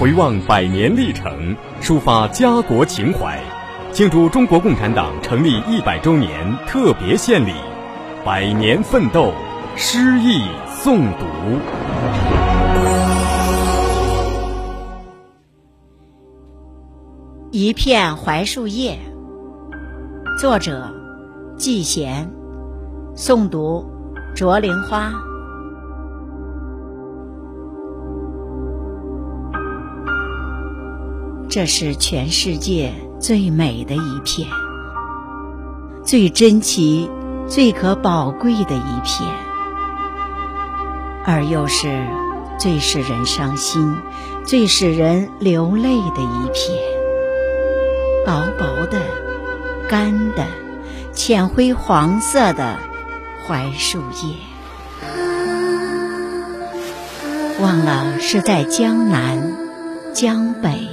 回望百年历程，抒发家国情怀，庆祝中国共产党成立一百周年特别献礼，百年奋斗，诗意诵读。一片槐树叶，作者季贤，诵读卓玲花。这是全世界最美的一片，最珍奇、最可宝贵的一片，而又是最使人伤心、最使人流泪的一片。薄薄的、干的、浅灰黄色的槐树叶，忘了是在江南、江北。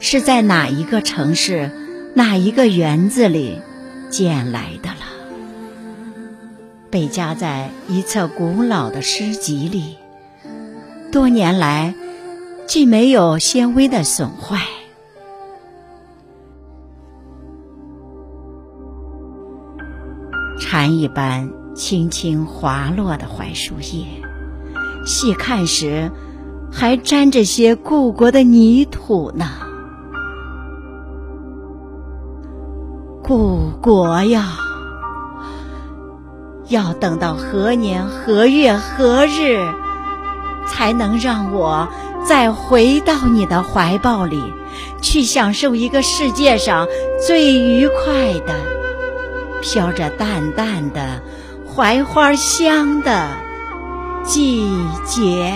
是在哪一个城市、哪一个园子里捡来的了？被夹在一册古老的诗集里，多年来既没有纤维的损坏。蝉一般轻轻滑落的槐树叶，细看时还沾着些故国的泥土呢。故国呀，要等到何年何月何日，才能让我再回到你的怀抱里，去享受一个世界上最愉快的、飘着淡淡的槐花香的季节？